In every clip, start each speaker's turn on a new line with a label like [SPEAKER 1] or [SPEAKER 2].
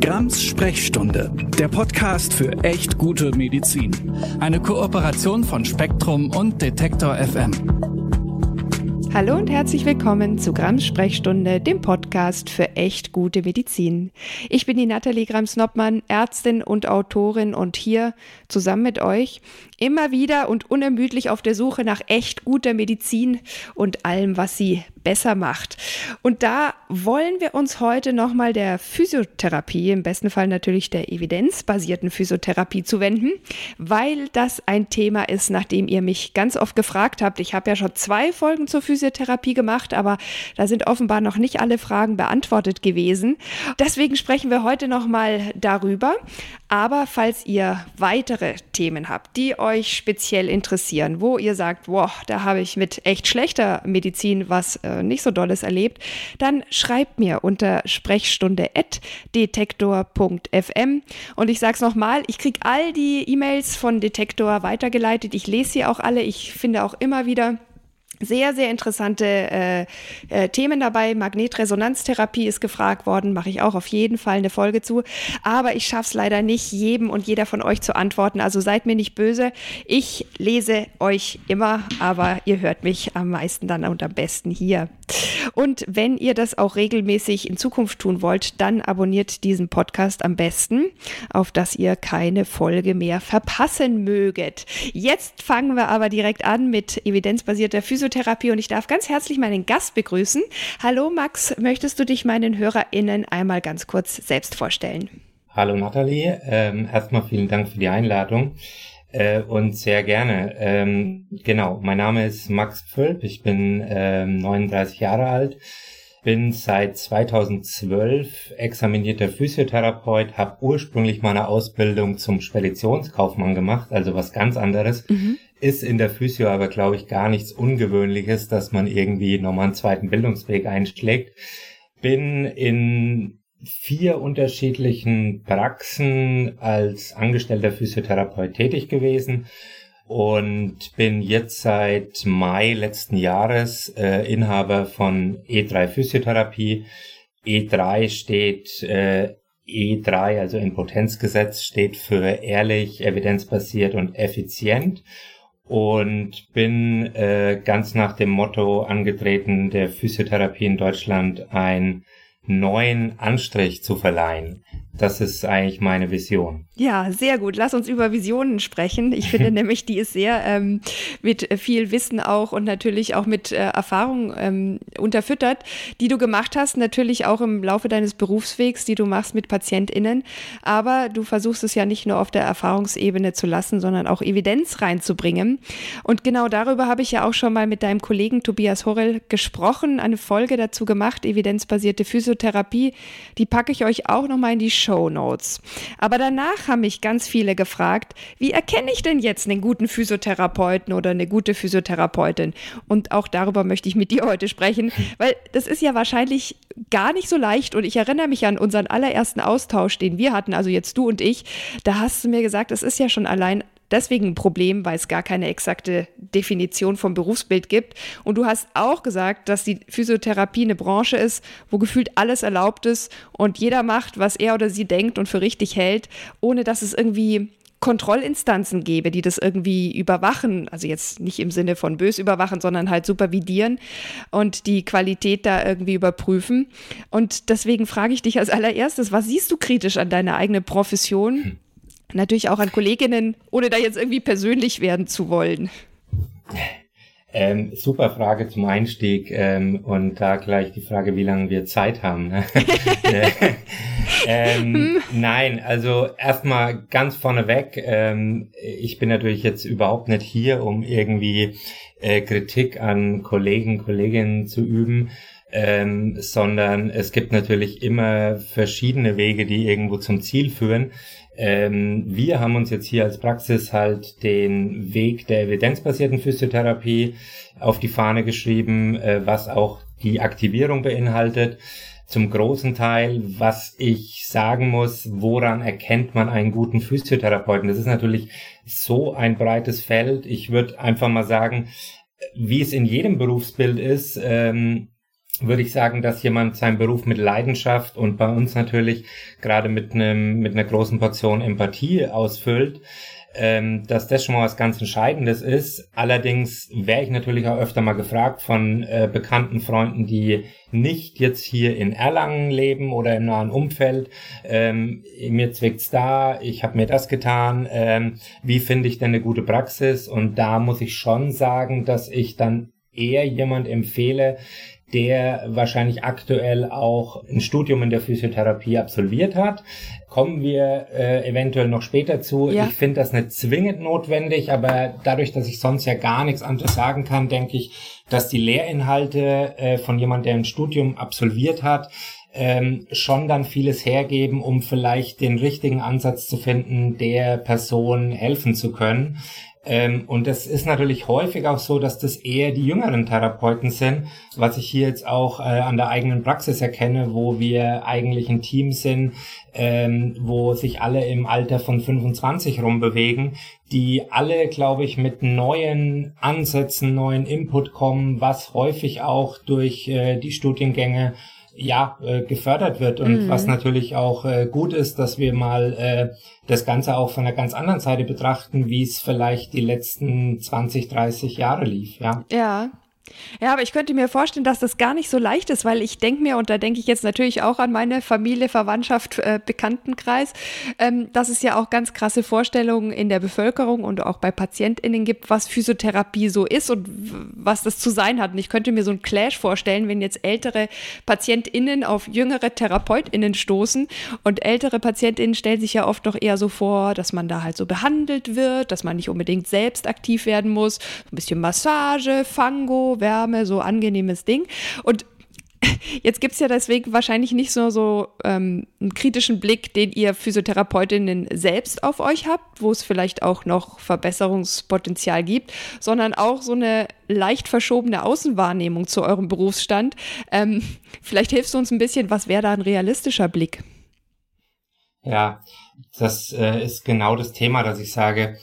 [SPEAKER 1] Grams Sprechstunde, der Podcast für echt gute Medizin. Eine Kooperation von Spektrum und Detektor FM.
[SPEAKER 2] Hallo und herzlich willkommen zu Grams Sprechstunde, dem Podcast für echt gute Medizin. Ich bin die Nathalie Grams-Noppmann, Ärztin und Autorin und hier zusammen mit euch immer wieder und unermüdlich auf der Suche nach echt guter Medizin und allem, was sie besser macht. Und da wollen wir uns heute nochmal der Physiotherapie, im besten Fall natürlich der evidenzbasierten Physiotherapie zuwenden, weil das ein Thema ist, nach dem ihr mich ganz oft gefragt habt. Ich habe ja schon zwei Folgen zur Physiotherapie gemacht, aber da sind offenbar noch nicht alle Fragen beantwortet gewesen. Deswegen sprechen wir heute nochmal darüber. Aber falls ihr weitere Themen habt, die euch speziell interessieren, wo ihr sagt, wow, da habe ich mit echt schlechter Medizin was äh, nicht so Dolles erlebt, dann schreibt mir unter sprechstunde.detektor.fm. Und ich sage es nochmal, ich kriege all die E-Mails von Detektor weitergeleitet. Ich lese sie auch alle. Ich finde auch immer wieder sehr, sehr interessante äh, äh, Themen dabei. Magnetresonanztherapie ist gefragt worden, mache ich auch auf jeden Fall eine Folge zu. Aber ich schaffe es leider nicht, jedem und jeder von euch zu antworten. Also seid mir nicht böse. Ich lese euch immer, aber ihr hört mich am meisten dann und am besten hier. Und wenn ihr das auch regelmäßig in Zukunft tun wollt, dann abonniert diesen Podcast am besten, auf dass ihr keine Folge mehr verpassen möget. Jetzt fangen wir aber direkt an mit evidenzbasierter Physiotherapie und ich darf ganz herzlich meinen Gast begrüßen. Hallo Max, möchtest du dich meinen HörerInnen einmal ganz kurz selbst vorstellen?
[SPEAKER 3] Hallo Nathalie, ähm, erstmal vielen Dank für die Einladung. Äh, und sehr gerne. Ähm, genau, mein Name ist Max Pfölp, ich bin ähm, 39 Jahre alt, bin seit 2012 examinierter Physiotherapeut, habe ursprünglich meine Ausbildung zum Speditionskaufmann gemacht, also was ganz anderes. Mhm. Ist in der Physio aber, glaube ich, gar nichts Ungewöhnliches, dass man irgendwie nochmal einen zweiten Bildungsweg einschlägt. Bin in vier unterschiedlichen Praxen als angestellter Physiotherapeut tätig gewesen und bin jetzt seit Mai letzten Jahres äh, Inhaber von E3 Physiotherapie. E3 steht äh, E3, also Impotenzgesetz, steht für ehrlich, evidenzbasiert und effizient und bin äh, ganz nach dem Motto angetreten, der Physiotherapie in Deutschland ein neuen Anstrich zu verleihen. Das ist eigentlich meine Vision.
[SPEAKER 2] Ja, sehr gut. Lass uns über Visionen sprechen. Ich finde nämlich, die ist sehr ähm, mit viel Wissen auch und natürlich auch mit äh, Erfahrung ähm, unterfüttert, die du gemacht hast, natürlich auch im Laufe deines Berufswegs, die du machst mit PatientInnen. Aber du versuchst es ja nicht nur auf der Erfahrungsebene zu lassen, sondern auch Evidenz reinzubringen. Und genau darüber habe ich ja auch schon mal mit deinem Kollegen Tobias Horrell gesprochen, eine Folge dazu gemacht, evidenzbasierte Physiotherapie. Die packe ich euch auch nochmal in die Show Notes. Aber danach haben mich ganz viele gefragt, wie erkenne ich denn jetzt einen guten Physiotherapeuten oder eine gute Physiotherapeutin? Und auch darüber möchte ich mit dir heute sprechen, weil das ist ja wahrscheinlich gar nicht so leicht. Und ich erinnere mich an unseren allerersten Austausch, den wir hatten, also jetzt du und ich. Da hast du mir gesagt, es ist ja schon allein deswegen ein Problem, weil es gar keine exakte Definition vom Berufsbild gibt. Und du hast auch gesagt, dass die Physiotherapie eine Branche ist, wo gefühlt alles erlaubt ist und jeder macht, was er oder sie denkt und für richtig hält, ohne dass es irgendwie Kontrollinstanzen gäbe, die das irgendwie überwachen, also jetzt nicht im Sinne von bös überwachen, sondern halt supervidieren und die Qualität da irgendwie überprüfen. Und deswegen frage ich dich als allererstes, was siehst du kritisch an deiner eigenen Profession? Hm natürlich auch an Kolleginnen, ohne da jetzt irgendwie persönlich werden zu wollen?
[SPEAKER 3] Ähm, super Frage zum Einstieg ähm, und da gleich die Frage, wie lange wir Zeit haben. Ne? ähm, nein, also erstmal ganz vorneweg, ähm, ich bin natürlich jetzt überhaupt nicht hier, um irgendwie äh, Kritik an Kollegen, Kolleginnen zu üben. Ähm, sondern es gibt natürlich immer verschiedene Wege, die irgendwo zum Ziel führen. Ähm, wir haben uns jetzt hier als Praxis halt den Weg der evidenzbasierten Physiotherapie auf die Fahne geschrieben, äh, was auch die Aktivierung beinhaltet. Zum großen Teil, was ich sagen muss, woran erkennt man einen guten Physiotherapeuten? Das ist natürlich so ein breites Feld. Ich würde einfach mal sagen, wie es in jedem Berufsbild ist, ähm, würde ich sagen, dass jemand seinen Beruf mit Leidenschaft und bei uns natürlich gerade mit einem mit einer großen Portion Empathie ausfüllt, ähm, dass das schon mal was ganz Entscheidendes ist. Allerdings wäre ich natürlich auch öfter mal gefragt von äh, bekannten Freunden, die nicht jetzt hier in Erlangen leben oder im nahen Umfeld. Ähm, mir zwickt's da, ich habe mir das getan. Ähm, wie finde ich denn eine gute Praxis? Und da muss ich schon sagen, dass ich dann eher jemand empfehle, der wahrscheinlich aktuell auch ein Studium in der Physiotherapie absolviert hat. Kommen wir äh, eventuell noch später zu. Ja. Ich finde das nicht zwingend notwendig, aber dadurch, dass ich sonst ja gar nichts anderes sagen kann, denke ich, dass die Lehrinhalte äh, von jemand, der ein Studium absolviert hat, ähm, schon dann vieles hergeben, um vielleicht den richtigen Ansatz zu finden, der Person helfen zu können. Ähm, und es ist natürlich häufig auch so, dass das eher die jüngeren Therapeuten sind, was ich hier jetzt auch äh, an der eigenen Praxis erkenne, wo wir eigentlich ein Team sind, ähm, wo sich alle im Alter von 25 rumbewegen, die alle, glaube ich, mit neuen Ansätzen, neuen Input kommen, was häufig auch durch äh, die Studiengänge ja, äh, gefördert wird und mhm. was natürlich auch äh, gut ist, dass wir mal äh, das Ganze auch von einer ganz anderen Seite betrachten, wie es vielleicht die letzten 20, 30 Jahre lief, ja.
[SPEAKER 2] Ja, ja, aber ich könnte mir vorstellen, dass das gar nicht so leicht ist, weil ich denke mir, und da denke ich jetzt natürlich auch an meine Familie, Verwandtschaft, äh, Bekanntenkreis, ähm, dass es ja auch ganz krasse Vorstellungen in der Bevölkerung und auch bei PatientInnen gibt, was Physiotherapie so ist und was das zu sein hat. Und ich könnte mir so einen Clash vorstellen, wenn jetzt ältere PatientInnen auf jüngere TherapeutInnen stoßen und ältere PatientInnen stellen sich ja oft noch eher so vor, dass man da halt so behandelt wird, dass man nicht unbedingt selbst aktiv werden muss, ein bisschen Massage, Fango, Wärme, so angenehmes Ding. Und Jetzt gibt es ja deswegen wahrscheinlich nicht so, so ähm, einen kritischen Blick, den ihr Physiotherapeutinnen selbst auf euch habt, wo es vielleicht auch noch Verbesserungspotenzial gibt, sondern auch so eine leicht verschobene Außenwahrnehmung zu eurem Berufsstand. Ähm, vielleicht hilfst du uns ein bisschen, was wäre da ein realistischer Blick?
[SPEAKER 3] Ja, das äh, ist genau das Thema, dass ich sage,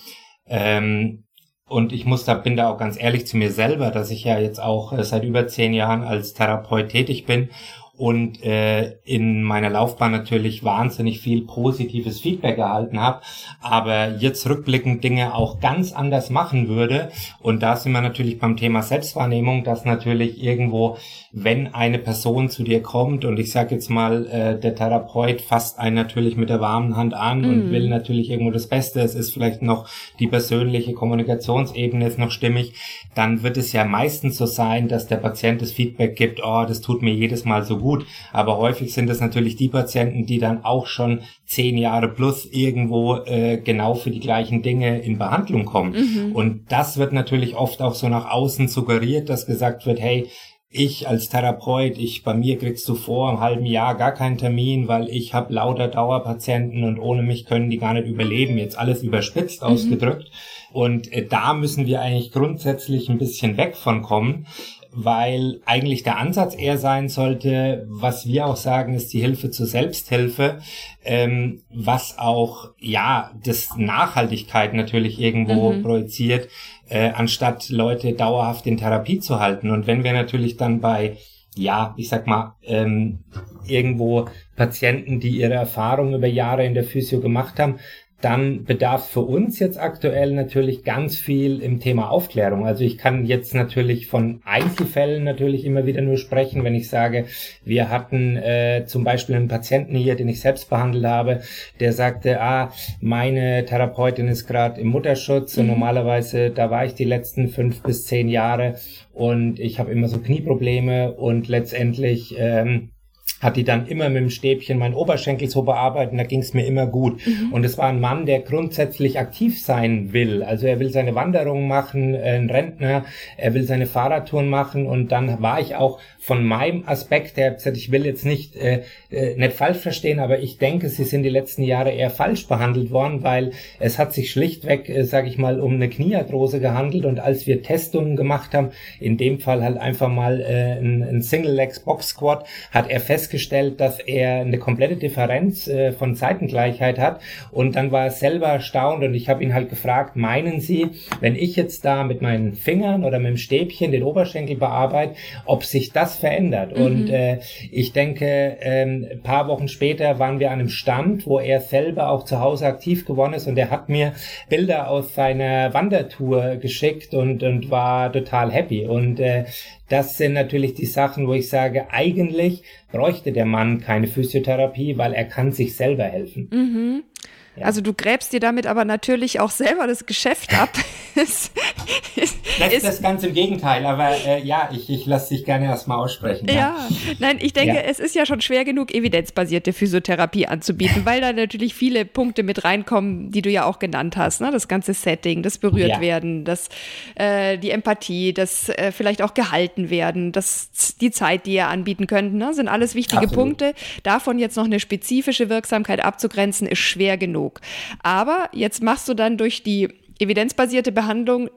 [SPEAKER 3] ähm, und ich muss da, bin da auch ganz ehrlich zu mir selber, dass ich ja jetzt auch äh, seit über zehn Jahren als Therapeut tätig bin und äh, in meiner Laufbahn natürlich wahnsinnig viel positives Feedback erhalten habe, aber jetzt rückblickend Dinge auch ganz anders machen würde. Und da sind wir natürlich beim Thema Selbstwahrnehmung, dass natürlich irgendwo, wenn eine Person zu dir kommt und ich sage jetzt mal, äh, der Therapeut fasst einen natürlich mit der warmen Hand an mm. und will natürlich irgendwo das Beste, es ist vielleicht noch die persönliche Kommunikationsebene ist noch stimmig, dann wird es ja meistens so sein, dass der Patient das Feedback gibt, oh, das tut mir jedes Mal so gut gut. Aber häufig sind es natürlich die Patienten, die dann auch schon zehn Jahre plus irgendwo äh, genau für die gleichen Dinge in Behandlung kommen. Mhm. Und das wird natürlich oft auch so nach außen suggeriert, dass gesagt wird, hey, ich als Therapeut, ich bei mir kriegst du vor einem halben Jahr gar keinen Termin, weil ich habe lauter Dauerpatienten und ohne mich können die gar nicht überleben. Jetzt alles überspitzt mhm. ausgedrückt. Und äh, da müssen wir eigentlich grundsätzlich ein bisschen weg von kommen, weil eigentlich der Ansatz eher sein sollte, was wir auch sagen, ist die Hilfe zur Selbsthilfe, ähm, was auch ja das Nachhaltigkeit natürlich irgendwo mhm. projiziert, äh, anstatt Leute dauerhaft in Therapie zu halten. Und wenn wir natürlich dann bei ja, ich sag mal, ähm, irgendwo Patienten, die ihre Erfahrungen über Jahre in der Physio gemacht haben, dann bedarf für uns jetzt aktuell natürlich ganz viel im Thema Aufklärung. Also ich kann jetzt natürlich von Einzelfällen natürlich immer wieder nur sprechen, wenn ich sage, wir hatten äh, zum Beispiel einen Patienten hier, den ich selbst behandelt habe, der sagte, ah, meine Therapeutin ist gerade im Mutterschutz mhm. und normalerweise, da war ich die letzten fünf bis zehn Jahre und ich habe immer so Knieprobleme und letztendlich ähm, hat die dann immer mit dem Stäbchen meinen Oberschenkel so bearbeitet, da ging es mir immer gut. Mhm. Und es war ein Mann, der grundsätzlich aktiv sein will. Also er will seine Wanderung machen, äh, ein Rentner, er will seine Fahrradtouren machen und dann war ich auch von meinem Aspekt, der gesagt, ich will jetzt nicht, äh, äh, nicht falsch verstehen, aber ich denke, sie sind die letzten Jahre eher falsch behandelt worden, weil es hat sich schlichtweg, äh, sage ich mal, um eine Kniearthrose gehandelt und als wir Testungen gemacht haben, in dem Fall halt einfach mal äh, ein, ein Single Legs Box Squat, hat er fest festgestellt, dass er eine komplette Differenz äh, von Seitengleichheit hat. Und dann war er selber erstaunt und ich habe ihn halt gefragt, meinen Sie, wenn ich jetzt da mit meinen Fingern oder mit dem Stäbchen den Oberschenkel bearbeite, ob sich das verändert? Mhm. Und äh, ich denke, ähm, ein paar Wochen später waren wir an einem Stand, wo er selber auch zu Hause aktiv geworden ist und er hat mir Bilder aus seiner Wandertour geschickt und, und war total happy. Und äh, das sind natürlich die Sachen, wo ich sage, eigentlich bräuchte der Mann keine Physiotherapie, weil er kann sich selber helfen.
[SPEAKER 2] Mhm. Ja. Also du gräbst dir damit aber natürlich auch selber das Geschäft ab.
[SPEAKER 3] das ist das ganz im Gegenteil, aber äh, ja, ich, ich lasse dich gerne erstmal aussprechen.
[SPEAKER 2] Ja. ja, nein, ich denke, ja. es ist ja schon schwer genug, evidenzbasierte Physiotherapie anzubieten, weil da natürlich viele Punkte mit reinkommen, die du ja auch genannt hast. Ne? Das ganze Setting, das berührt werden, das, äh, die Empathie, das äh, vielleicht auch gehalten werden, das, die Zeit, die ihr anbieten könnt, ne? sind alles wichtige Absolut. Punkte. Davon jetzt noch eine spezifische Wirksamkeit abzugrenzen, ist schwer genug genug. Aber jetzt machst du dann durch die evidenzbasierte Behandlung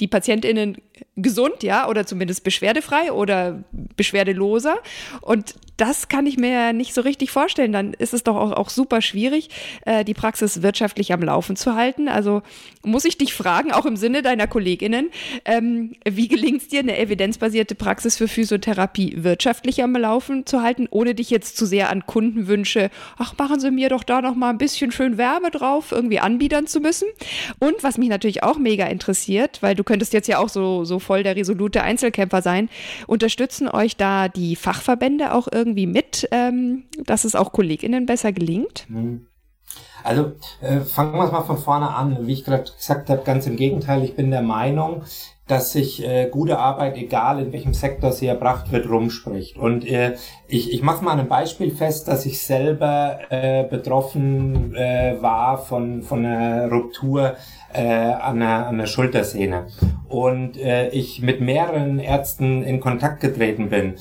[SPEAKER 2] die PatientInnen gesund, ja, oder zumindest beschwerdefrei oder beschwerdeloser. Und das kann ich mir nicht so richtig vorstellen. Dann ist es doch auch, auch super schwierig, äh, die Praxis wirtschaftlich am Laufen zu halten. Also muss ich dich fragen, auch im Sinne deiner KollegInnen, ähm, wie gelingt es dir, eine evidenzbasierte Praxis für Physiotherapie wirtschaftlich am Laufen zu halten, ohne dich jetzt zu sehr an Kundenwünsche, ach, machen Sie mir doch da noch mal ein bisschen schön Wärme drauf, irgendwie anbiedern zu müssen. Und was mich natürlich auch mega interessiert, weil du könntest jetzt ja auch so, so voll der resolute Einzelkämpfer sein, unterstützen euch da die Fachverbände auch irgendwie mit, ähm, dass es auch KollegInnen besser gelingt? Mhm.
[SPEAKER 3] Also äh, fangen wir es mal von vorne an. Wie ich gerade gesagt habe, ganz im Gegenteil, ich bin der Meinung, dass sich äh, gute Arbeit, egal in welchem Sektor sie erbracht wird, rumspricht. Und äh, ich, ich mache mal ein Beispiel fest, dass ich selber äh, betroffen äh, war von, von einer Ruptur äh, an, der, an der Schultersehne. Und äh, ich mit mehreren Ärzten in Kontakt getreten bin.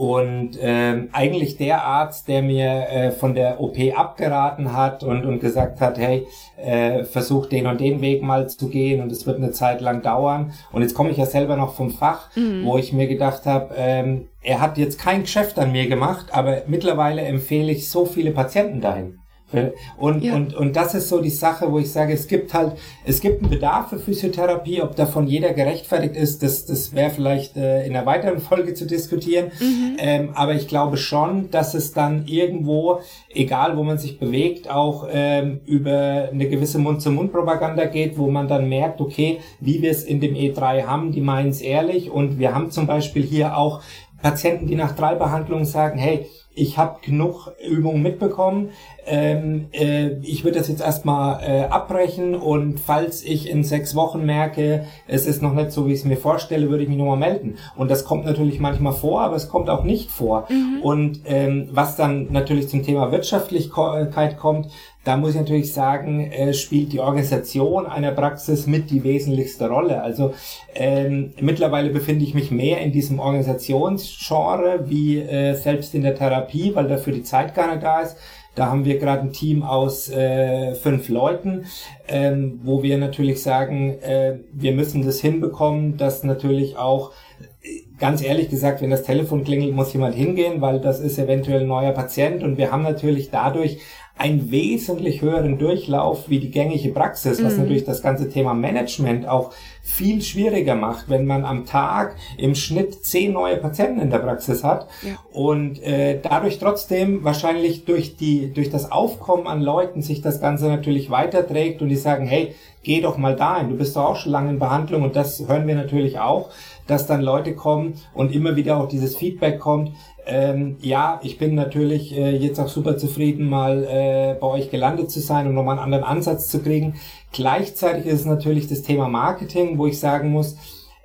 [SPEAKER 3] Und ähm, eigentlich der Arzt, der mir äh, von der OP abgeraten hat und, und gesagt hat, hey, äh, versuch den und den Weg mal zu gehen und es wird eine Zeit lang dauern. Und jetzt komme ich ja selber noch vom Fach, mhm. wo ich mir gedacht habe, ähm, er hat jetzt kein Geschäft an mir gemacht, aber mittlerweile empfehle ich so viele Patienten dahin. Und, ja. und, und das ist so die Sache, wo ich sage, es gibt halt, es gibt einen Bedarf für Physiotherapie, ob davon jeder gerechtfertigt ist, das, das wäre vielleicht äh, in einer weiteren Folge zu diskutieren. Mhm. Ähm, aber ich glaube schon, dass es dann irgendwo, egal wo man sich bewegt, auch ähm, über eine gewisse Mund-zu-Mund-Propaganda geht, wo man dann merkt, okay, wie wir es in dem E3 haben, die meinen es ehrlich. Und wir haben zum Beispiel hier auch Patienten, die nach drei Behandlungen sagen, hey, ich habe genug Übungen mitbekommen. Ähm, äh, ich würde das jetzt erstmal äh, abbrechen und falls ich in sechs Wochen merke, es ist noch nicht so, wie ich es mir vorstelle, würde ich mich nochmal melden. Und das kommt natürlich manchmal vor, aber es kommt auch nicht vor. Mhm. Und ähm, was dann natürlich zum Thema Wirtschaftlichkeit kommt, da muss ich natürlich sagen, äh, spielt die Organisation einer Praxis mit die wesentlichste Rolle. Also ähm, mittlerweile befinde ich mich mehr in diesem Organisationsgenre wie äh, selbst in der Therapie, weil dafür die Zeit gar nicht da ist. Da haben wir gerade ein Team aus äh, fünf Leuten, ähm, wo wir natürlich sagen, äh, wir müssen das hinbekommen, dass natürlich auch ganz ehrlich gesagt, wenn das Telefon klingelt, muss jemand hingehen, weil das ist eventuell ein neuer Patient und wir haben natürlich dadurch einen wesentlich höheren Durchlauf wie die gängige Praxis, was mhm. natürlich das ganze Thema Management auch viel schwieriger macht, wenn man am Tag im Schnitt zehn neue Patienten in der Praxis hat ja. und äh, dadurch trotzdem wahrscheinlich durch die durch das Aufkommen an Leuten sich das Ganze natürlich weiterträgt und die sagen, hey, geh doch mal dahin, du bist doch auch schon lange in Behandlung und das hören wir natürlich auch, dass dann Leute kommen und immer wieder auch dieses Feedback kommt, ähm, ja, ich bin natürlich äh, jetzt auch super zufrieden, mal äh, bei euch gelandet zu sein und nochmal einen anderen Ansatz zu kriegen. Gleichzeitig ist es natürlich das Thema Marketing, wo ich sagen muss,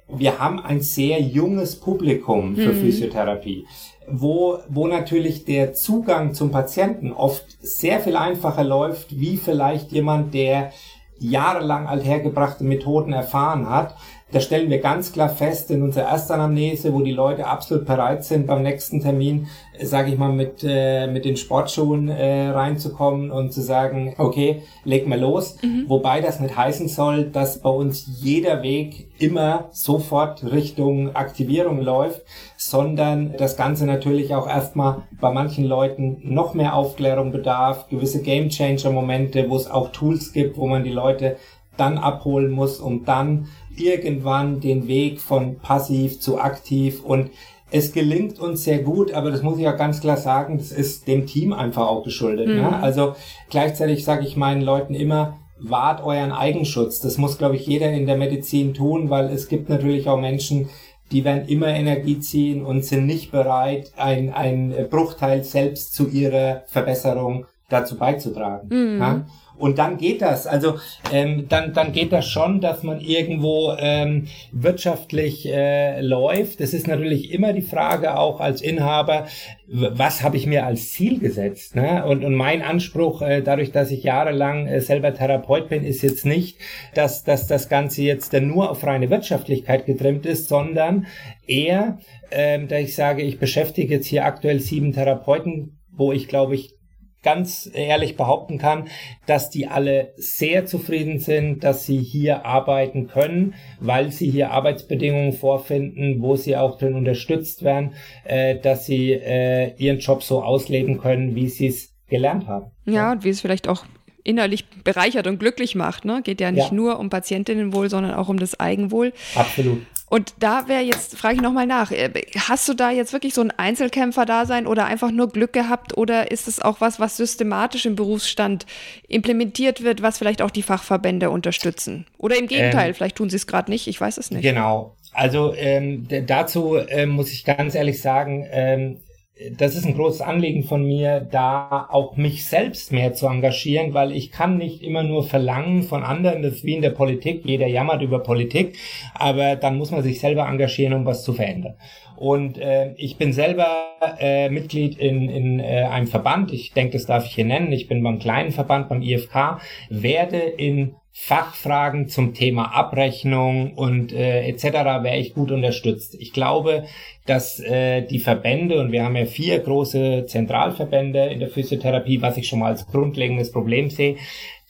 [SPEAKER 3] wir haben ein sehr junges Publikum für mhm. Physiotherapie, wo, wo natürlich der Zugang zum Patienten oft sehr viel einfacher läuft, wie vielleicht jemand, der jahrelang althergebrachte Methoden erfahren hat, Da stellen wir ganz klar fest in unserer Erstanamnese, wo die Leute absolut bereit sind, beim nächsten Termin, äh, sage ich mal, mit, äh, mit den Sportschuhen äh, reinzukommen und zu sagen, okay, leg mal los. Mhm. Wobei das nicht heißen soll, dass bei uns jeder Weg immer sofort Richtung Aktivierung läuft, sondern das Ganze natürlich auch erstmal bei manchen Leuten noch mehr Aufklärung bedarf, gewisse Game-Changer-Momente, wo es auch Tools gibt, wo man die Leute dann abholen muss, um dann irgendwann den Weg von passiv zu aktiv und es gelingt uns sehr gut, aber das muss ich auch ganz klar sagen, das ist dem Team einfach auch geschuldet. Ne? Mhm. Ne? Also gleichzeitig sage ich meinen Leuten immer, wahrt euren Eigenschutz. Das muss, glaube ich, jeder in der Medizin tun, weil es gibt natürlich auch Menschen, die werden immer Energie ziehen und sind nicht bereit, ein, ein Bruchteil selbst zu ihrer Verbesserung dazu beizutragen. Mhm. Ja? Und dann geht das. Also ähm, dann, dann geht das schon, dass man irgendwo ähm, wirtschaftlich äh, läuft. Es ist natürlich immer die Frage auch als Inhaber, was habe ich mir als Ziel gesetzt? Ne? Und, und mein Anspruch, äh, dadurch, dass ich jahrelang äh, selber Therapeut bin, ist jetzt nicht, dass, dass das Ganze jetzt nur auf reine Wirtschaftlichkeit getrimmt ist, sondern eher, ähm, da ich sage, ich beschäftige jetzt hier aktuell sieben Therapeuten, wo ich glaube ich ganz ehrlich behaupten kann, dass die alle sehr zufrieden sind, dass sie hier arbeiten können, weil sie hier Arbeitsbedingungen vorfinden, wo sie auch drin unterstützt werden, äh, dass sie äh, ihren Job so ausleben können, wie sie es gelernt haben.
[SPEAKER 2] Ja, und wie es vielleicht auch innerlich bereichert und glücklich macht. Ne? Geht ja nicht ja. nur um Patientinnenwohl, sondern auch um das Eigenwohl.
[SPEAKER 3] Absolut.
[SPEAKER 2] Und da wäre jetzt, frage ich nochmal nach, äh, hast du da jetzt wirklich so ein Einzelkämpfer-Dasein oder einfach nur Glück gehabt oder ist es auch was, was systematisch im Berufsstand implementiert wird, was vielleicht auch die Fachverbände unterstützen? Oder im Gegenteil, ähm, vielleicht tun sie es gerade nicht, ich weiß es nicht.
[SPEAKER 3] Genau. Also ähm, dazu äh, muss ich ganz ehrlich sagen, ähm, das ist ein großes Anliegen von mir, da auch mich selbst mehr zu engagieren, weil ich kann nicht immer nur verlangen von anderen, das ist wie in der Politik, jeder jammert über Politik, aber dann muss man sich selber engagieren, um was zu verändern. Und äh, ich bin selber äh, Mitglied in, in äh, einem Verband, ich denke, das darf ich hier nennen, ich bin beim kleinen Verband, beim IFK, werde in Fachfragen zum Thema Abrechnung und äh, etc. wäre ich gut unterstützt. Ich glaube, dass äh, die Verbände, und wir haben ja vier große Zentralverbände in der Physiotherapie, was ich schon mal als grundlegendes Problem sehe,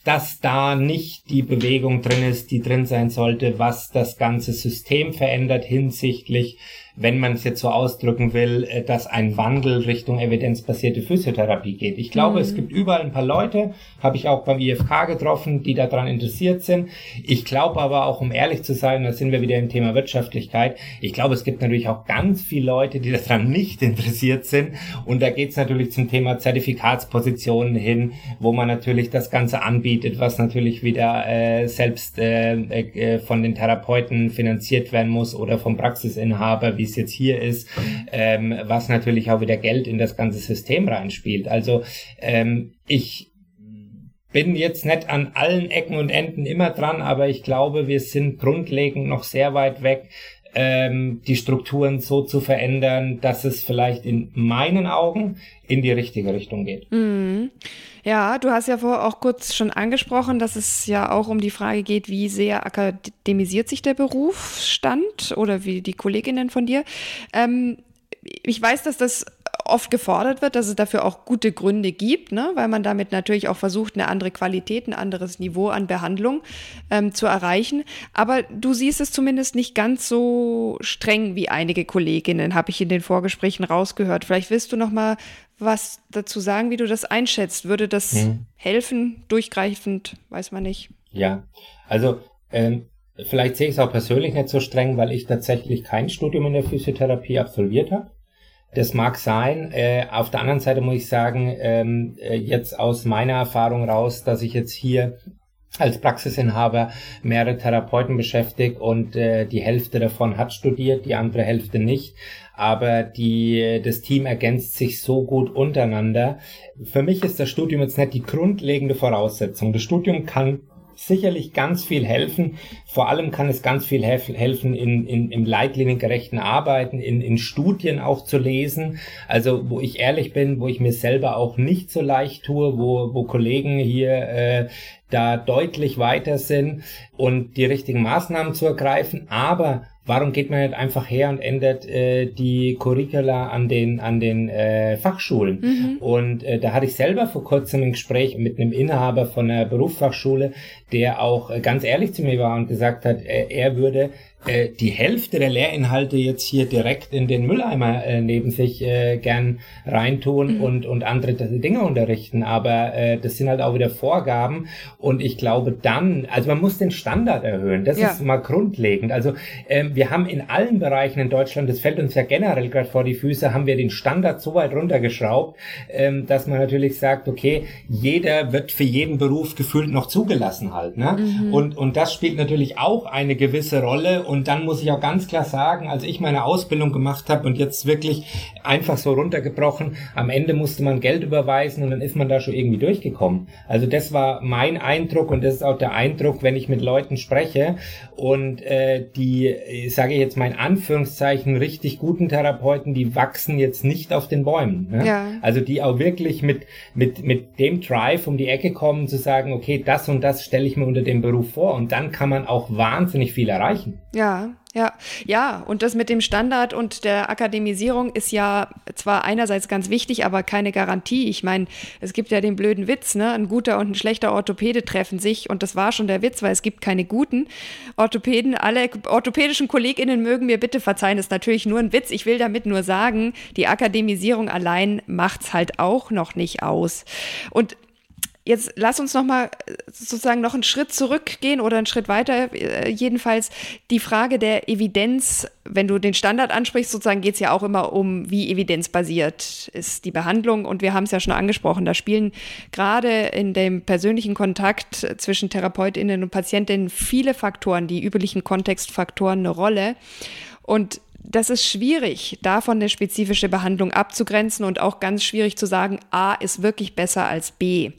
[SPEAKER 3] dass da nicht die Bewegung drin ist, die drin sein sollte, was das ganze System verändert hinsichtlich wenn man es jetzt so ausdrücken will, äh, dass ein Wandel Richtung evidenzbasierte Physiotherapie geht. Ich glaube, mhm. es gibt überall ein paar Leute, habe ich auch beim IFK getroffen, die daran interessiert sind. Ich glaube aber auch, um ehrlich zu sein, da sind wir wieder im Thema Wirtschaftlichkeit, ich glaube, es gibt natürlich auch ganz viele Leute, die daran nicht interessiert sind. Und da geht es natürlich zum Thema Zertifikatspositionen hin, wo man natürlich das Ganze anbietet, was natürlich wieder äh, selbst äh, äh, von den Therapeuten finanziert werden muss oder vom Praxisinhaber, wie es jetzt hier ist, ähm, was natürlich auch wieder Geld in das ganze System reinspielt. Also ähm, ich bin jetzt nicht an allen Ecken und Enden immer dran, aber ich glaube, wir sind grundlegend noch sehr weit weg, ähm, die Strukturen so zu verändern, dass es vielleicht in meinen Augen in die richtige Richtung geht.
[SPEAKER 2] Mhm. Ja, du hast ja vorher auch kurz schon angesprochen, dass es ja auch um die Frage geht, wie sehr akademisiert sich der Berufsstand oder wie die Kolleginnen von dir. Ähm, ich weiß, dass das oft gefordert wird, dass es dafür auch gute Gründe gibt, ne? weil man damit natürlich auch versucht, eine andere Qualität, ein anderes Niveau an Behandlung ähm, zu erreichen. Aber du siehst es zumindest nicht ganz so streng wie einige Kolleginnen, habe ich in den Vorgesprächen rausgehört. Vielleicht willst du noch mal was dazu sagen, wie du das einschätzt. Würde das hm. helfen, durchgreifend, weiß man nicht.
[SPEAKER 3] Ja, also ähm, vielleicht sehe ich es auch persönlich nicht so streng, weil ich tatsächlich kein Studium in der Physiotherapie absolviert habe. Das mag sein. Äh, auf der anderen Seite muss ich sagen, ähm, äh, jetzt aus meiner Erfahrung raus, dass ich jetzt hier als Praxisinhaber mehrere Therapeuten beschäftigt und äh, die Hälfte davon hat studiert, die andere Hälfte nicht. Aber die, das Team ergänzt sich so gut untereinander. Für mich ist das Studium jetzt nicht die grundlegende Voraussetzung. Das Studium kann sicherlich ganz viel helfen. Vor allem kann es ganz viel helfen, in, in, im leitliniengerechten Arbeiten, in, in Studien auch zu lesen. Also wo ich ehrlich bin, wo ich mir selber auch nicht so leicht tue, wo, wo Kollegen hier äh, da deutlich weiter sind und die richtigen Maßnahmen zu ergreifen. Aber warum geht man nicht einfach her und ändert äh, die Curricula an den an den äh, Fachschulen? Mhm. Und äh, da hatte ich selber vor kurzem ein Gespräch mit einem Inhaber von einer Berufsfachschule, der auch äh, ganz ehrlich zu mir war und gesagt hat, äh, er würde äh, die Hälfte der Lehrinhalte jetzt hier direkt in den Mülleimer äh, neben sich äh, gern reintun mhm. und, und andere Dinge unterrichten. Aber äh, das sind halt auch wieder Vorgaben. Und ich glaube dann, also man muss den Standard erhöhen. Das ja. ist mal grundlegend. Also ähm, wir haben in allen Bereichen in Deutschland, das fällt uns ja generell gerade vor die Füße, haben wir den Standard so weit runtergeschraubt, ähm, dass man natürlich sagt, okay, jeder wird für jeden Beruf gefühlt noch zugelassen halt. Ne? Mhm. Und, und das spielt natürlich auch eine gewisse Rolle. Und und dann muss ich auch ganz klar sagen, als ich meine Ausbildung gemacht habe und jetzt wirklich einfach so runtergebrochen, am Ende musste man Geld überweisen und dann ist man da schon irgendwie durchgekommen. Also das war mein Eindruck und das ist auch der Eindruck, wenn ich mit Leuten spreche und äh, die, sage ich jetzt mal in Anführungszeichen, richtig guten Therapeuten, die wachsen jetzt nicht auf den Bäumen. Ne? Ja. Also die auch wirklich mit, mit, mit dem Drive um die Ecke kommen, zu sagen, okay, das und das stelle ich mir unter dem Beruf vor und dann kann man auch wahnsinnig viel erreichen.
[SPEAKER 2] Ja, ja, ja, und das mit dem Standard und der Akademisierung ist ja zwar einerseits ganz wichtig, aber keine Garantie. Ich meine, es gibt ja den blöden Witz, ne? Ein guter und ein schlechter Orthopäde treffen sich und das war schon der Witz, weil es gibt keine guten Orthopäden. Alle orthopädischen KollegInnen mögen mir bitte verzeihen, das ist natürlich nur ein Witz. Ich will damit nur sagen, die Akademisierung allein macht's halt auch noch nicht aus. Und Jetzt lass uns noch mal äh, sozusagen noch einen Schritt zurückgehen oder einen Schritt weiter. Äh, jedenfalls die Frage der Evidenz, wenn du den Standard ansprichst, sozusagen geht es ja auch immer um, wie evidenzbasiert ist die Behandlung. Und wir haben es ja schon angesprochen, da spielen gerade in dem persönlichen Kontakt zwischen Therapeutinnen und Patientinnen viele Faktoren, die üblichen Kontextfaktoren eine Rolle. Und das ist schwierig, davon eine spezifische Behandlung abzugrenzen und auch ganz schwierig zu sagen, A ist wirklich besser als B.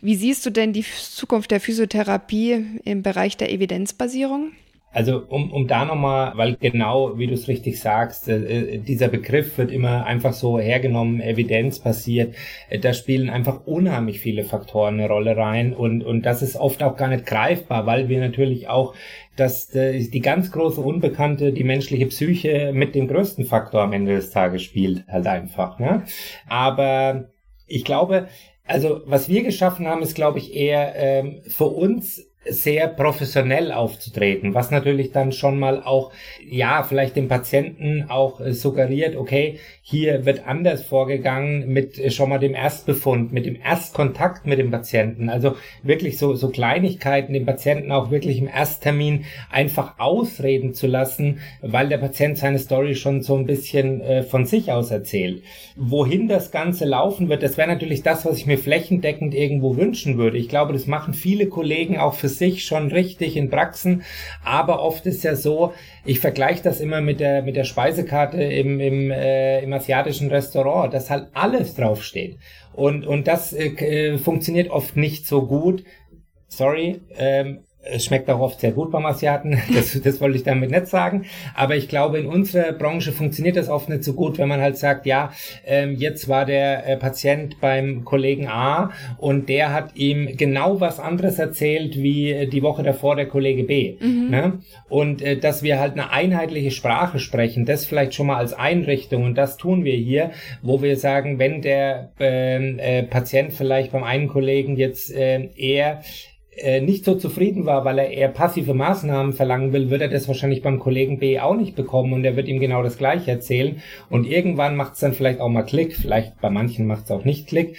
[SPEAKER 2] Wie siehst du denn die Zukunft der Physiotherapie im Bereich der Evidenzbasierung?
[SPEAKER 3] Also um, um da nochmal, weil genau, wie du es richtig sagst, äh, äh, dieser Begriff wird immer einfach so hergenommen, evidenzbasiert. Äh, da spielen einfach unheimlich viele Faktoren eine Rolle rein und, und das ist oft auch gar nicht greifbar, weil wir natürlich auch dass äh, die ganz große Unbekannte, die menschliche Psyche mit dem größten Faktor am Ende des Tages spielt, halt einfach. Ne? Aber ich glaube, also was wir geschaffen haben, ist, glaube ich, eher ähm, für uns sehr professionell aufzutreten, was natürlich dann schon mal auch, ja, vielleicht dem Patienten auch äh, suggeriert, okay, hier wird anders vorgegangen mit äh, schon mal dem Erstbefund, mit dem Erstkontakt mit dem Patienten. Also wirklich so, so Kleinigkeiten dem Patienten auch wirklich im Ersttermin einfach ausreden zu lassen, weil der Patient seine Story schon so ein bisschen äh, von sich aus erzählt. Wohin das Ganze laufen wird, das wäre natürlich das, was ich mir flächendeckend irgendwo wünschen würde. Ich glaube, das machen viele Kollegen auch für sich schon richtig in Praxen, aber oft ist ja so, ich vergleiche das immer mit der, mit der Speisekarte im, im, äh, im asiatischen Restaurant, dass halt alles draufsteht. Und, und das äh, äh funktioniert oft nicht so gut. Sorry, ähm, es schmeckt auch oft sehr gut beim Asiaten, das, das wollte ich damit nicht sagen. Aber ich glaube, in unserer Branche funktioniert das oft nicht so gut, wenn man halt sagt, ja, ähm, jetzt war der äh, Patient beim Kollegen A und der hat ihm genau was anderes erzählt wie äh, die Woche davor der Kollege B. Mhm. Ne? Und äh, dass wir halt eine einheitliche Sprache sprechen, das vielleicht schon mal als Einrichtung und das tun wir hier, wo wir sagen, wenn der ähm, äh, Patient vielleicht beim einen Kollegen jetzt äh, eher äh, nicht so zufrieden war, weil er eher passive Maßnahmen verlangen will, wird er das wahrscheinlich beim Kollegen B auch nicht bekommen und er wird ihm genau das gleiche erzählen. Und irgendwann macht es dann vielleicht auch mal Klick, vielleicht bei manchen macht es auch nicht Klick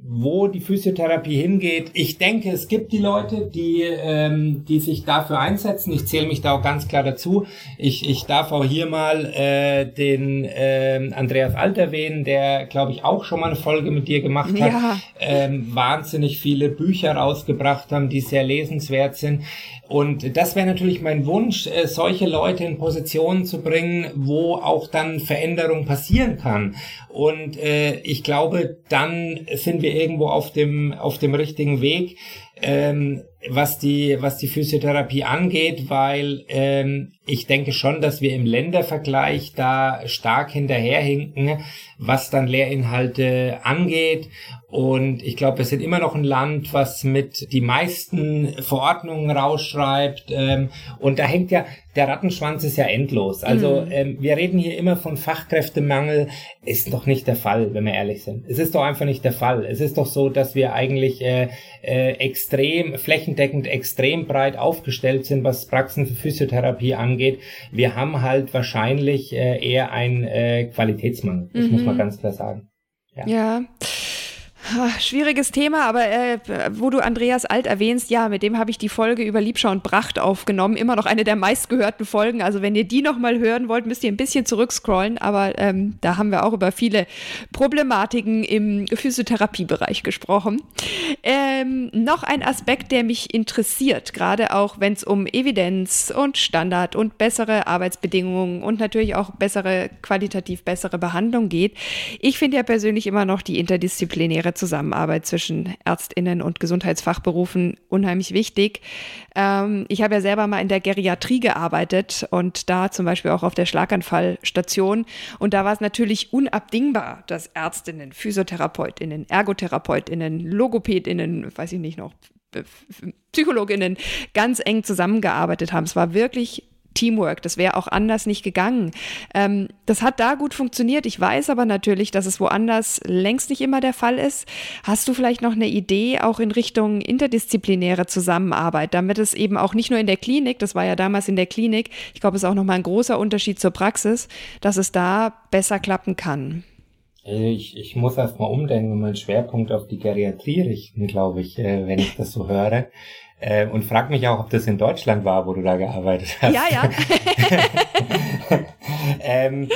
[SPEAKER 3] wo die Physiotherapie hingeht. Ich denke, es gibt die Leute, die, ähm, die sich dafür einsetzen. Ich zähle mich da auch ganz klar dazu. Ich, ich darf auch hier mal äh, den äh, Andreas Alt erwähnen, der, glaube ich, auch schon mal eine Folge mit dir gemacht hat. Ja. Ähm, wahnsinnig viele Bücher rausgebracht haben, die sehr lesenswert sind. Und das wäre natürlich mein Wunsch, äh, solche Leute in Positionen zu bringen, wo auch dann Veränderung passieren kann. Und äh, ich glaube, dann sind wir irgendwo auf dem, auf dem richtigen Weg. ähm, was die was die Physiotherapie angeht, weil ähm, ich denke schon, dass wir im Ländervergleich da stark hinterherhinken, was dann Lehrinhalte angeht. Und ich glaube, wir sind immer noch ein Land, was mit die meisten Verordnungen rausschreibt. Ähm, und da hängt ja, der Rattenschwanz ist ja endlos. Also mhm. ähm, wir reden hier immer von Fachkräftemangel. Ist doch nicht der Fall, wenn wir ehrlich sind. Es ist doch einfach nicht der Fall. Es ist doch so, dass wir eigentlich äh, äh, extrem, flächendeckend extrem breit aufgestellt sind, was Praxen für Physiotherapie angeht. Wir haben halt wahrscheinlich äh, eher einen äh, Qualitätsmangel. Das mhm. muss man mhm. ganz klar sagen.
[SPEAKER 2] ja. ja. Schwieriges Thema, aber äh, wo du Andreas Alt erwähnst, ja, mit dem habe ich die Folge über Liebschau und Bracht aufgenommen. Immer noch eine der meistgehörten Folgen. Also wenn ihr die nochmal hören wollt, müsst ihr ein bisschen zurückscrollen. Aber ähm, da haben wir auch über viele Problematiken im Physiotherapiebereich gesprochen. Ähm, noch ein Aspekt, der mich interessiert, gerade auch wenn es um Evidenz und Standard und bessere Arbeitsbedingungen und natürlich auch bessere, qualitativ bessere Behandlung geht. Ich finde ja persönlich immer noch die interdisziplinäre Zusammenarbeit zwischen Ärztinnen und Gesundheitsfachberufen unheimlich wichtig. Ähm, ich habe ja selber mal in der Geriatrie gearbeitet und da zum Beispiel auch auf der Schlaganfallstation. Und da war es natürlich unabdingbar, dass Ärztinnen, Physiotherapeutinnen, Ergotherapeutinnen, Logopädinnen, weiß ich nicht noch, Psychologinnen ganz eng zusammengearbeitet haben. Es war wirklich Teamwork. Das wäre auch anders nicht gegangen. Ähm, das hat da gut funktioniert. Ich weiß aber natürlich, dass es woanders längst nicht immer der Fall ist. Hast du vielleicht noch eine Idee auch in Richtung interdisziplinäre Zusammenarbeit, damit es eben auch nicht nur in der Klinik, das war ja damals in der Klinik, ich glaube, es ist auch nochmal ein großer Unterschied zur Praxis, dass es da besser klappen kann?
[SPEAKER 3] Ich, ich muss erst mal umdenken und meinen Schwerpunkt auf die Geriatrie richten, glaube ich, äh, wenn ich das so höre. Äh, und frag mich auch, ob das in Deutschland war, wo du da gearbeitet hast.
[SPEAKER 2] Ja, ja. ähm,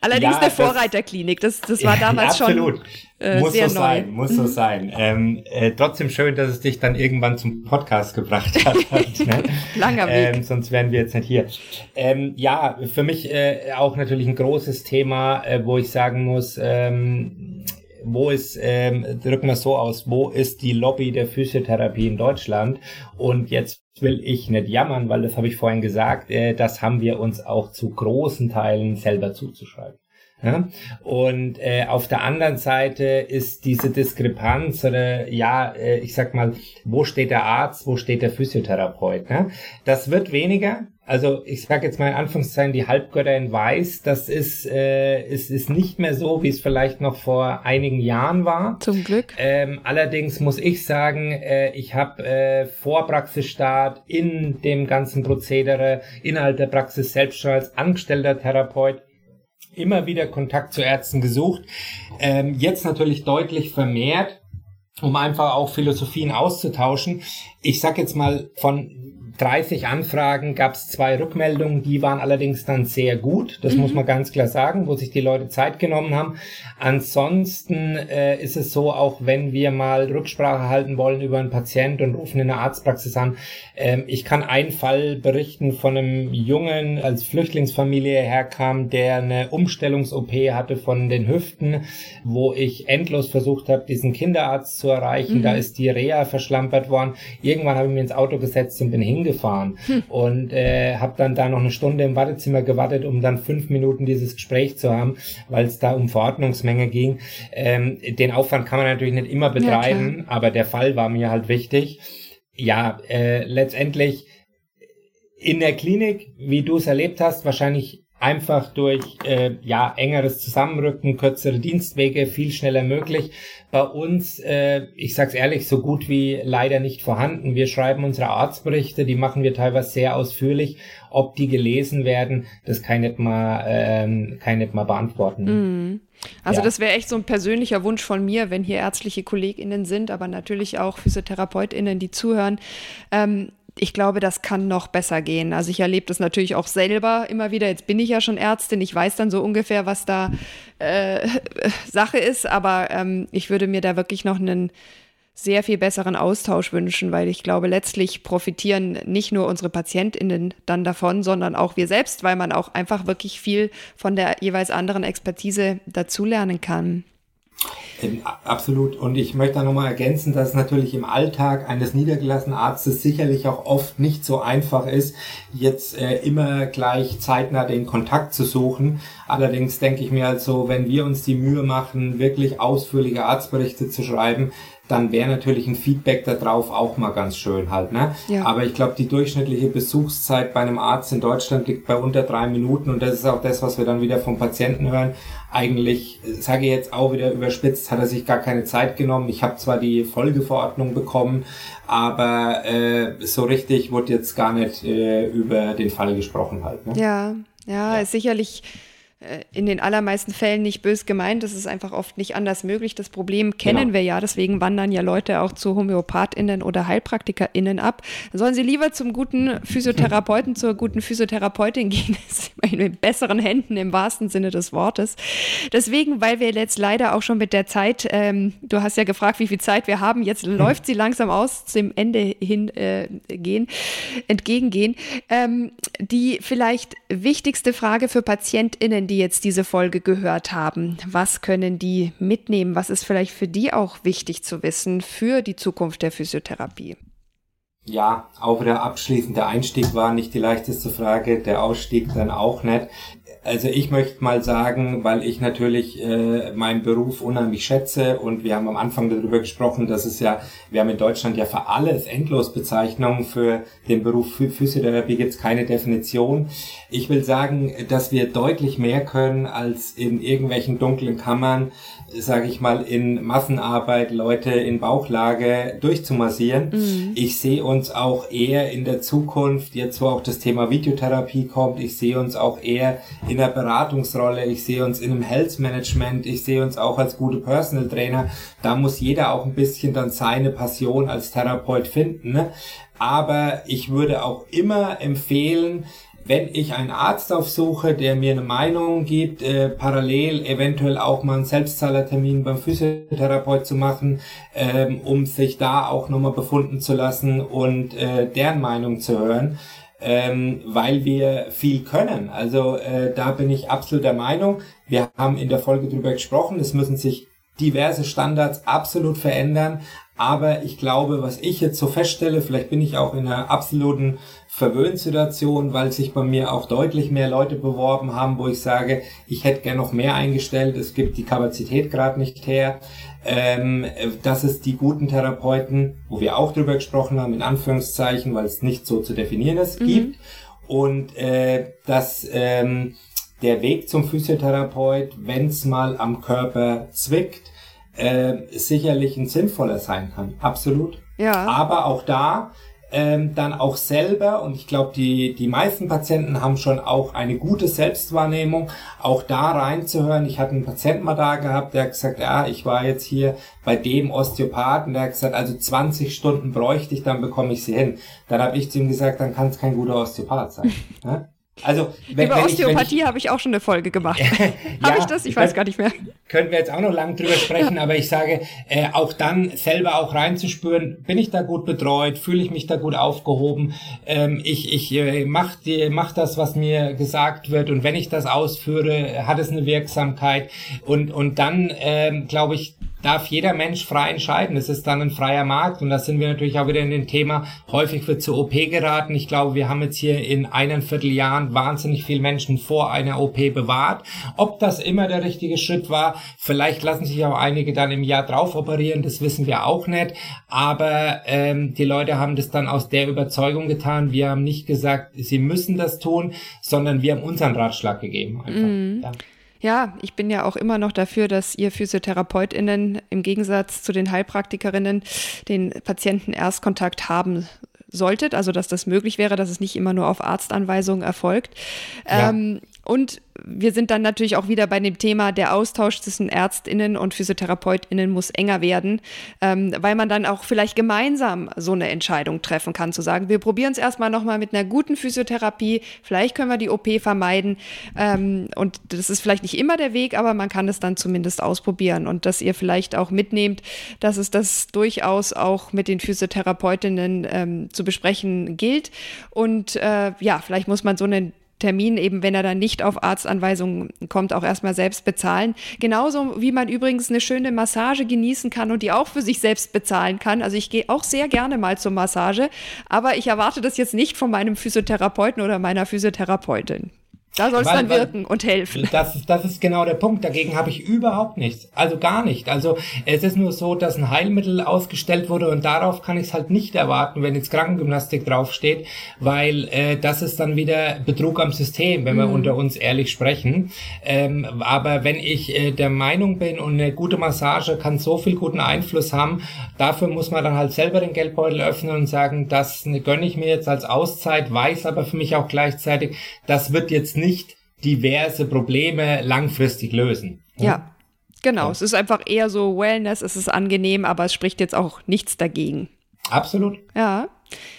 [SPEAKER 2] Allerdings ja, eine Vorreiterklinik. Das, das war damals absolut. schon äh,
[SPEAKER 3] muss
[SPEAKER 2] sehr
[SPEAKER 3] so
[SPEAKER 2] neu.
[SPEAKER 3] sein, muss so mhm. sein. Ähm, äh, trotzdem schön, dass es dich dann irgendwann zum Podcast gebracht hat.
[SPEAKER 2] ne? Langer Weg.
[SPEAKER 3] Ähm, sonst wären wir jetzt nicht hier. Ähm, ja, für mich äh, auch natürlich ein großes Thema, äh, wo ich sagen muss, ähm, wo ist, ähm, drücken wir es so aus, wo ist die Lobby der Physiotherapie in Deutschland? Und jetzt will ich nicht jammern, weil das habe ich vorhin gesagt, äh, das haben wir uns auch zu großen Teilen selber zuzuschreiben. Ja? Und äh, auf der anderen Seite ist diese Diskrepanz oder ja, äh, ich sag mal, wo steht der Arzt, wo steht der Physiotherapeut? Ne? Das wird weniger. Also ich sage jetzt mal in Anführungszeichen, die Halbgötter in Weiß, das ist, äh, ist, ist nicht mehr so, wie es vielleicht noch vor einigen Jahren war.
[SPEAKER 2] Zum Glück.
[SPEAKER 3] Ähm, allerdings muss ich sagen, äh, ich habe äh, vor Praxisstart in dem ganzen Prozedere innerhalb der Praxis selbst schon als angestellter Therapeut immer wieder Kontakt zu Ärzten gesucht. Ähm, jetzt natürlich deutlich vermehrt, um einfach auch Philosophien auszutauschen. Ich sag jetzt mal von 30 Anfragen gab es zwei Rückmeldungen, die waren allerdings dann sehr gut, das mhm. muss man ganz klar sagen, wo sich die Leute Zeit genommen haben. Ansonsten äh, ist es so, auch wenn wir mal Rücksprache halten wollen über einen Patient und rufen in der Arztpraxis an, ähm, ich kann einen Fall berichten von einem Jungen, als Flüchtlingsfamilie herkam, der eine Umstellungs-OP hatte von den Hüften, wo ich endlos versucht habe, diesen Kinderarzt zu erreichen. Mhm. Da ist die Reha verschlampert worden. Irgendwann habe ich mir ins Auto gesetzt und bin hingegangen gefahren hm. und äh, habe dann da noch eine Stunde im Wartezimmer gewartet, um dann fünf Minuten dieses Gespräch zu haben, weil es da um Verordnungsmenge ging. Ähm, den Aufwand kann man natürlich nicht immer betreiben, ja, aber der Fall war mir halt wichtig. Ja, äh, letztendlich in der Klinik, wie du es erlebt hast, wahrscheinlich einfach durch äh, ja engeres Zusammenrücken, kürzere Dienstwege viel schneller möglich. Bei uns, äh, ich sag's ehrlich, so gut wie leider nicht vorhanden. Wir schreiben unsere Arztberichte, die machen wir teilweise sehr ausführlich. Ob die gelesen werden, das kann ich nicht mal, ähm, kann ich nicht mal beantworten.
[SPEAKER 2] Mm. Also ja. das wäre echt so ein persönlicher Wunsch von mir, wenn hier ärztliche KollegInnen sind, aber natürlich auch PhysiotherapeutInnen, die zuhören. Ähm, ich glaube, das kann noch besser gehen. Also ich erlebe das natürlich auch selber immer wieder. Jetzt bin ich ja schon Ärztin, ich weiß dann so ungefähr, was da äh, Sache ist, aber ähm, ich würde mir da wirklich noch einen sehr viel besseren Austausch wünschen, weil ich glaube, letztlich profitieren nicht nur unsere PatientInnen dann davon, sondern auch wir selbst, weil man auch einfach wirklich viel von der jeweils anderen Expertise dazulernen kann.
[SPEAKER 3] Ähm, absolut. Und ich möchte da nochmal ergänzen, dass es natürlich im Alltag eines niedergelassenen Arztes sicherlich auch oft nicht so einfach ist, jetzt äh, immer gleich zeitnah den Kontakt zu suchen. Allerdings denke ich mir also, wenn wir uns die Mühe machen, wirklich ausführliche Arztberichte zu schreiben, dann wäre natürlich ein Feedback darauf auch mal ganz schön halt. Ne? Ja. Aber ich glaube, die durchschnittliche Besuchszeit bei einem Arzt in Deutschland liegt bei unter drei Minuten und das ist auch das, was wir dann wieder vom Patienten hören. Eigentlich, sage ich jetzt auch wieder überspitzt, hat er sich gar keine Zeit genommen. Ich habe zwar die Folgeverordnung bekommen, aber äh, so richtig wurde jetzt gar nicht äh, über den Fall gesprochen halt.
[SPEAKER 2] Ne? Ja, ja, ja, sicherlich äh, in den allermeisten Fällen nicht bös gemeint. Das ist einfach oft nicht anders möglich. Das Problem kennen genau. wir ja. Deswegen wandern ja Leute auch zu HomöopathInnen oder HeilpraktikerInnen ab. sollen sie lieber zum guten Physiotherapeuten, zur guten Physiotherapeutin gehen. Das ist in besseren Händen im wahrsten Sinne des Wortes. Deswegen, weil wir jetzt leider auch schon mit der Zeit, ähm, du hast ja gefragt, wie viel Zeit wir haben. Jetzt hm. läuft sie langsam aus, zum Ende hin äh, gehen, entgegengehen. Ähm, die vielleicht wichtigste Frage für PatientInnen, die jetzt diese Folge gehört haben? Was können die mitnehmen? Was ist vielleicht für die auch wichtig zu wissen für die Zukunft der Physiotherapie?
[SPEAKER 3] Ja, auch der abschließende Einstieg war nicht die leichteste Frage, der Ausstieg dann auch nicht. Also ich möchte mal sagen, weil ich natürlich äh, meinen Beruf unheimlich schätze und wir haben am Anfang darüber gesprochen, dass es ja, wir haben in Deutschland ja für alles Endlosbezeichnungen für den Beruf Physiotherapie gibt es keine Definition. Ich will sagen, dass wir deutlich mehr können als in irgendwelchen dunklen Kammern sage ich mal, in Massenarbeit Leute in Bauchlage durchzumassieren. Mhm. Ich sehe uns auch eher in der Zukunft, jetzt wo auch das Thema Videotherapie kommt, ich sehe uns auch eher in der Beratungsrolle, ich sehe uns in einem Health Management, ich sehe uns auch als gute Personal Trainer. Da muss jeder auch ein bisschen dann seine Passion als Therapeut finden. Ne? Aber ich würde auch immer empfehlen, wenn ich einen Arzt aufsuche, der mir eine Meinung gibt, äh, parallel eventuell auch mal einen Selbstzahlertermin beim Physiotherapeut zu machen, ähm, um sich da auch nochmal befunden zu lassen und äh, deren Meinung zu hören, ähm, weil wir viel können. Also äh, da bin ich absolut der Meinung. Wir haben in der Folge drüber gesprochen, es müssen sich diverse Standards absolut verändern. Aber ich glaube, was ich jetzt so feststelle, vielleicht bin ich auch in einer absoluten Verwöhnsituation, weil sich bei mir auch deutlich mehr Leute beworben haben, wo ich sage, ich hätte gern noch mehr eingestellt, es gibt die Kapazität gerade nicht her. Ähm, dass es die guten Therapeuten, wo wir auch drüber gesprochen haben, in Anführungszeichen, weil es nicht so zu definieren ist, mhm. gibt. Und äh, dass ähm, der Weg zum Physiotherapeut, wenn es mal am Körper zwickt, äh, sicherlich ein sinnvoller sein kann. Absolut. Ja. Aber auch da ähm, dann auch selber, und ich glaube, die, die meisten Patienten haben schon auch eine gute Selbstwahrnehmung, auch da reinzuhören. Ich hatte einen Patienten mal da gehabt, der hat gesagt, ja, ich war jetzt hier bei dem Osteopathen, der hat gesagt, also 20 Stunden bräuchte ich, dann bekomme ich sie hin. Dann habe ich zu ihm gesagt, dann kann es kein guter Osteopath sein. ja?
[SPEAKER 2] Also, wenn, Über wenn Osteopathie habe ich auch schon eine Folge gemacht. ja, habe ich das? Ich weiß gar nicht mehr.
[SPEAKER 3] Können wir jetzt auch noch lang drüber sprechen, aber ich sage, äh, auch dann selber auch reinzuspüren, bin ich da gut betreut, fühle ich mich da gut aufgehoben, ähm, ich, ich äh, mach, die, mach das, was mir gesagt wird und wenn ich das ausführe, hat es eine Wirksamkeit und, und dann, ähm, glaube ich, darf jeder Mensch frei entscheiden. Es ist dann ein freier Markt und da sind wir natürlich auch wieder in dem Thema, häufig wird zur OP geraten. Ich glaube, wir haben jetzt hier in einem Vierteljahren wahnsinnig viel Menschen vor einer OP bewahrt. Ob das immer der richtige Schritt war, vielleicht lassen sich auch einige dann im Jahr drauf operieren, das wissen wir auch nicht. Aber ähm, die Leute haben das dann aus der Überzeugung getan. Wir haben nicht gesagt, sie müssen das tun, sondern wir haben unseren Ratschlag gegeben. Einfach. Mm.
[SPEAKER 2] Ja. Ja, ich bin ja auch immer noch dafür, dass ihr PhysiotherapeutInnen im Gegensatz zu den Heilpraktikerinnen den Patienten Erstkontakt haben solltet, also dass das möglich wäre, dass es nicht immer nur auf Arztanweisungen erfolgt. Ja. Ähm, und wir sind dann natürlich auch wieder bei dem Thema, der Austausch zwischen ÄrztInnen und PhysiotherapeutInnen muss enger werden, ähm, weil man dann auch vielleicht gemeinsam so eine Entscheidung treffen kann, zu sagen, wir probieren es erstmal nochmal mit einer guten Physiotherapie, vielleicht können wir die OP vermeiden. Ähm, und das ist vielleicht nicht immer der Weg, aber man kann es dann zumindest ausprobieren und dass ihr vielleicht auch mitnehmt, dass es das durchaus auch mit den Physiotherapeutinnen ähm, zu besprechen gilt. Und äh, ja, vielleicht muss man so eine Termin, eben wenn er dann nicht auf Arztanweisungen kommt, auch erstmal selbst bezahlen. Genauso wie man übrigens eine schöne Massage genießen kann und die auch für sich selbst bezahlen kann. Also ich gehe auch sehr gerne mal zur Massage, aber ich erwarte das jetzt nicht von meinem Physiotherapeuten oder meiner Physiotherapeutin. Da soll es dann wirken und helfen.
[SPEAKER 3] Das, ist, das ist genau der Punkt. Dagegen habe ich überhaupt nichts. Also gar nicht. Also es ist nur so, dass ein Heilmittel ausgestellt wurde und darauf kann ich es halt nicht erwarten, wenn jetzt Krankengymnastik draufsteht, weil äh, das ist dann wieder Betrug am System, wenn wir mhm. unter uns ehrlich sprechen. Ähm, aber wenn ich äh, der Meinung bin und eine gute Massage kann so viel guten Einfluss haben, dafür muss man dann halt selber den Geldbeutel öffnen und sagen, das gönne ich mir jetzt als Auszeit, weiß aber für mich auch gleichzeitig, das wird jetzt nicht diverse Probleme langfristig lösen.
[SPEAKER 2] Ja, genau. Ja. Es ist einfach eher so Wellness, es ist angenehm, aber es spricht jetzt auch nichts dagegen.
[SPEAKER 3] Absolut.
[SPEAKER 2] Ja.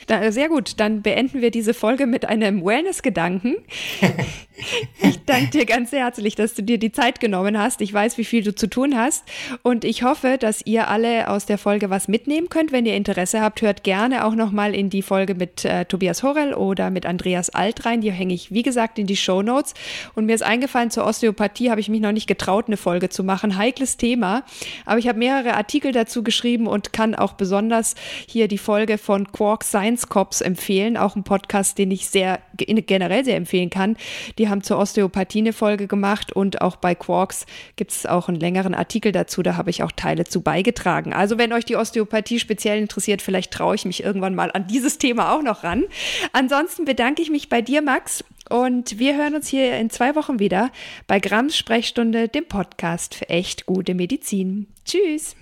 [SPEAKER 2] Da, sehr gut, dann beenden wir diese Folge mit einem Wellness-Gedanken. ich danke dir ganz herzlich, dass du dir die Zeit genommen hast. Ich weiß, wie viel du zu tun hast und ich hoffe, dass ihr alle aus der Folge was mitnehmen könnt. Wenn ihr Interesse habt, hört gerne auch noch mal in die Folge mit äh, Tobias Horrell oder mit Andreas Alt rein. Die hänge ich, wie gesagt, in die Show Notes. Und mir ist eingefallen, zur Osteopathie habe ich mich noch nicht getraut, eine Folge zu machen. Heikles Thema, aber ich habe mehrere Artikel dazu geschrieben und kann auch besonders hier die Folge von Quark Science Cops empfehlen, auch ein Podcast, den ich sehr generell sehr empfehlen kann. Die haben zur Osteopathie eine Folge gemacht und auch bei Quarks gibt es auch einen längeren Artikel dazu, da habe ich auch Teile zu beigetragen. Also wenn euch die Osteopathie speziell interessiert, vielleicht traue ich mich irgendwann mal an dieses Thema auch noch ran. Ansonsten bedanke ich mich bei dir, Max, und wir hören uns hier in zwei Wochen wieder bei Grams Sprechstunde, dem Podcast für echt gute Medizin. Tschüss.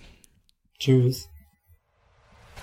[SPEAKER 3] Tschüss.